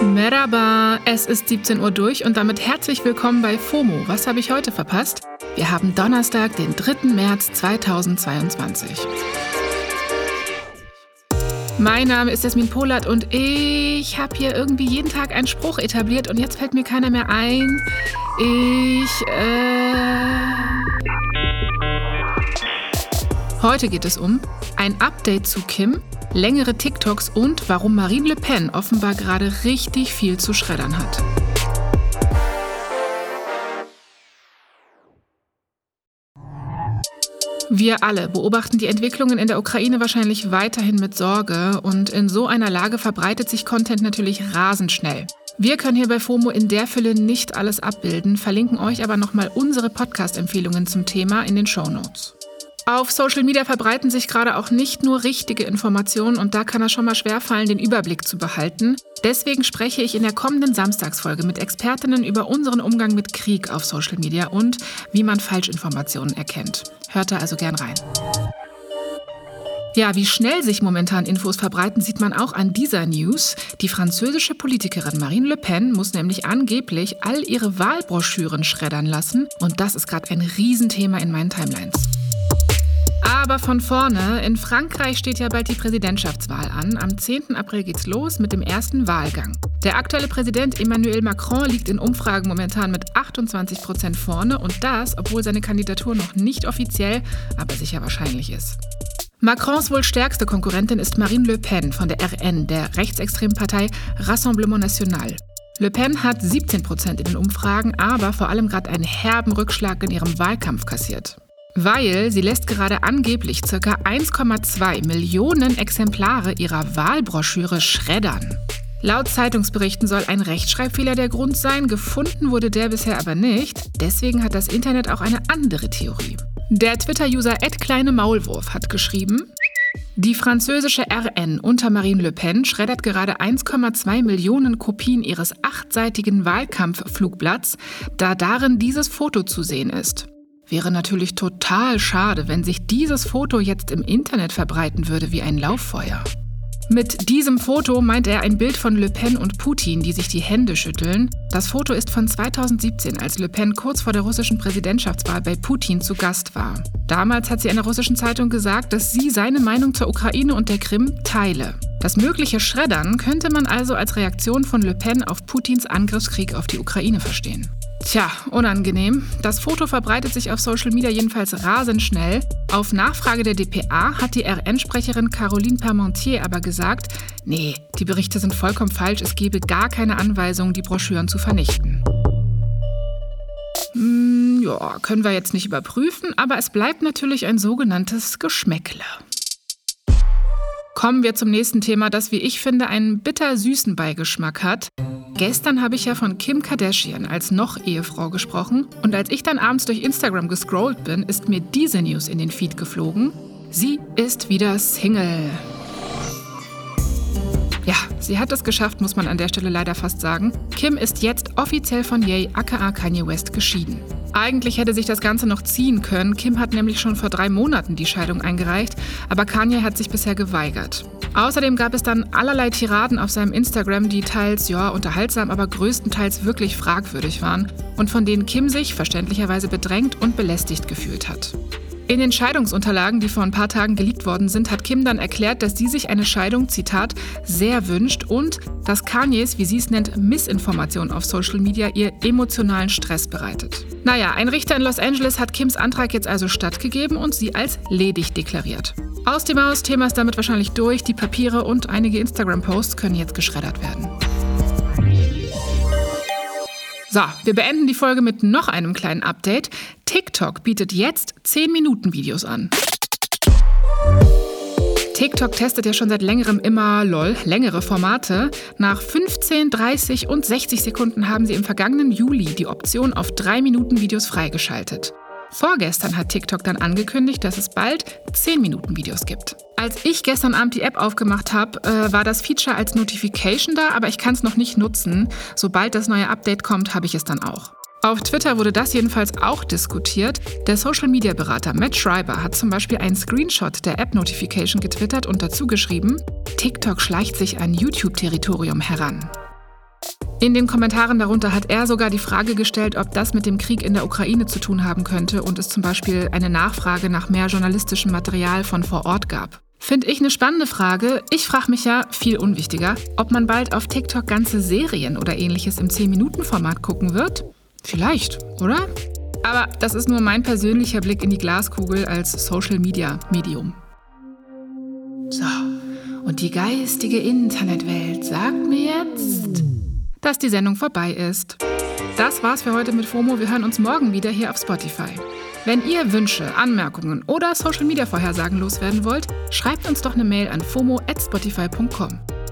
Merhaba, es ist 17 Uhr durch und damit herzlich willkommen bei FOMO. Was habe ich heute verpasst? Wir haben Donnerstag, den 3. März 2022. Mein Name ist Jasmin Polat und ich habe hier irgendwie jeden Tag einen Spruch etabliert und jetzt fällt mir keiner mehr ein. Ich, äh... Heute geht es um ein Update zu Kim, längere TikToks und warum Marine Le Pen offenbar gerade richtig viel zu schreddern hat. Wir alle beobachten die Entwicklungen in der Ukraine wahrscheinlich weiterhin mit Sorge und in so einer Lage verbreitet sich Content natürlich rasend schnell. Wir können hier bei FOMO in der Fülle nicht alles abbilden, verlinken euch aber nochmal unsere Podcast-Empfehlungen zum Thema in den Show Notes. Auf Social Media verbreiten sich gerade auch nicht nur richtige Informationen und da kann es schon mal schwerfallen, den Überblick zu behalten. Deswegen spreche ich in der kommenden Samstagsfolge mit Expertinnen über unseren Umgang mit Krieg auf Social Media und wie man Falschinformationen erkennt. Hört da also gern rein. Ja, wie schnell sich momentan Infos verbreiten, sieht man auch an dieser News. Die französische Politikerin Marine Le Pen muss nämlich angeblich all ihre Wahlbroschüren schreddern lassen. Und das ist gerade ein Riesenthema in meinen Timelines. Aber von vorne, in Frankreich steht ja bald die Präsidentschaftswahl an. Am 10. April geht's los mit dem ersten Wahlgang. Der aktuelle Präsident Emmanuel Macron liegt in Umfragen momentan mit 28 Prozent vorne und das, obwohl seine Kandidatur noch nicht offiziell, aber sicher wahrscheinlich ist. Macrons wohl stärkste Konkurrentin ist Marine Le Pen von der RN, der rechtsextremen Partei Rassemblement National. Le Pen hat 17 Prozent in den Umfragen, aber vor allem gerade einen herben Rückschlag in ihrem Wahlkampf kassiert. Weil sie lässt gerade angeblich ca. 1,2 Millionen Exemplare ihrer Wahlbroschüre schreddern. Laut Zeitungsberichten soll ein Rechtschreibfehler der Grund sein, gefunden wurde der bisher aber nicht. Deswegen hat das Internet auch eine andere Theorie. Der Twitter-User Kleine Maulwurf hat geschrieben, die französische RN unter Marine Le Pen schreddert gerade 1,2 Millionen Kopien ihres achtseitigen Wahlkampfflugblatts, da darin dieses Foto zu sehen ist. Wäre natürlich total schade, wenn sich dieses Foto jetzt im Internet verbreiten würde wie ein Lauffeuer. Mit diesem Foto meint er ein Bild von Le Pen und Putin, die sich die Hände schütteln. Das Foto ist von 2017, als Le Pen kurz vor der russischen Präsidentschaftswahl bei Putin zu Gast war. Damals hat sie einer russischen Zeitung gesagt, dass sie seine Meinung zur Ukraine und der Krim teile. Das mögliche Schreddern könnte man also als Reaktion von Le Pen auf Putins Angriffskrieg auf die Ukraine verstehen. Tja, unangenehm. Das Foto verbreitet sich auf Social Media jedenfalls rasend schnell. Auf Nachfrage der DPA hat die RN-Sprecherin Caroline Parmentier aber gesagt, nee, die Berichte sind vollkommen falsch, es gebe gar keine Anweisung, die Broschüren zu vernichten. Hm, ja, können wir jetzt nicht überprüfen, aber es bleibt natürlich ein sogenanntes Geschmäckle. Kommen wir zum nächsten Thema, das, wie ich finde, einen bitter-süßen Beigeschmack hat. Gestern habe ich ja von Kim Kardashian als Noch-Ehefrau gesprochen und als ich dann abends durch Instagram gescrollt bin, ist mir diese News in den Feed geflogen. Sie ist wieder Single. Ja, sie hat es geschafft, muss man an der Stelle leider fast sagen. Kim ist jetzt offiziell von Ye, aka Kanye West, geschieden. Eigentlich hätte sich das Ganze noch ziehen können. Kim hat nämlich schon vor drei Monaten die Scheidung eingereicht, aber Kanye hat sich bisher geweigert. Außerdem gab es dann allerlei Tiraden auf seinem Instagram, die teils, ja, unterhaltsam, aber größtenteils wirklich fragwürdig waren und von denen Kim sich verständlicherweise bedrängt und belästigt gefühlt hat. In den Scheidungsunterlagen, die vor ein paar Tagen geleakt worden sind, hat Kim dann erklärt, dass sie sich eine Scheidung, Zitat, sehr wünscht und dass Kanyes, wie sie es nennt, Missinformation auf Social Media ihr emotionalen Stress bereitet. Naja, ein Richter in Los Angeles hat Kims Antrag jetzt also stattgegeben und sie als ledig deklariert. Aus dem Haus, Thema ist damit wahrscheinlich durch, die Papiere und einige Instagram-Posts können jetzt geschreddert werden. So, wir beenden die Folge mit noch einem kleinen Update. TikTok bietet jetzt 10-Minuten-Videos an. TikTok testet ja schon seit längerem immer LOL, längere Formate. Nach 15, 30 und 60 Sekunden haben sie im vergangenen Juli die Option auf 3 Minuten Videos freigeschaltet. Vorgestern hat TikTok dann angekündigt, dass es bald 10 Minuten Videos gibt. Als ich gestern Abend die App aufgemacht habe, äh, war das Feature als Notification da, aber ich kann es noch nicht nutzen. Sobald das neue Update kommt, habe ich es dann auch. Auf Twitter wurde das jedenfalls auch diskutiert. Der Social-Media-Berater Matt Schreiber hat zum Beispiel einen Screenshot der App-Notification getwittert und dazu geschrieben, TikTok schleicht sich an YouTube-Territorium heran. In den Kommentaren darunter hat er sogar die Frage gestellt, ob das mit dem Krieg in der Ukraine zu tun haben könnte und es zum Beispiel eine Nachfrage nach mehr journalistischem Material von vor Ort gab. Finde ich eine spannende Frage. Ich frage mich ja, viel unwichtiger, ob man bald auf TikTok ganze Serien oder ähnliches im 10-Minuten-Format gucken wird. Vielleicht, oder? Aber das ist nur mein persönlicher Blick in die Glaskugel als Social-Media-Medium. So, und die geistige Internetwelt sagt mir jetzt, dass die Sendung vorbei ist. Das war's für heute mit FOMO. Wir hören uns morgen wieder hier auf Spotify. Wenn ihr Wünsche, Anmerkungen oder Social Media Vorhersagen loswerden wollt, schreibt uns doch eine Mail an fomo@spotify.com.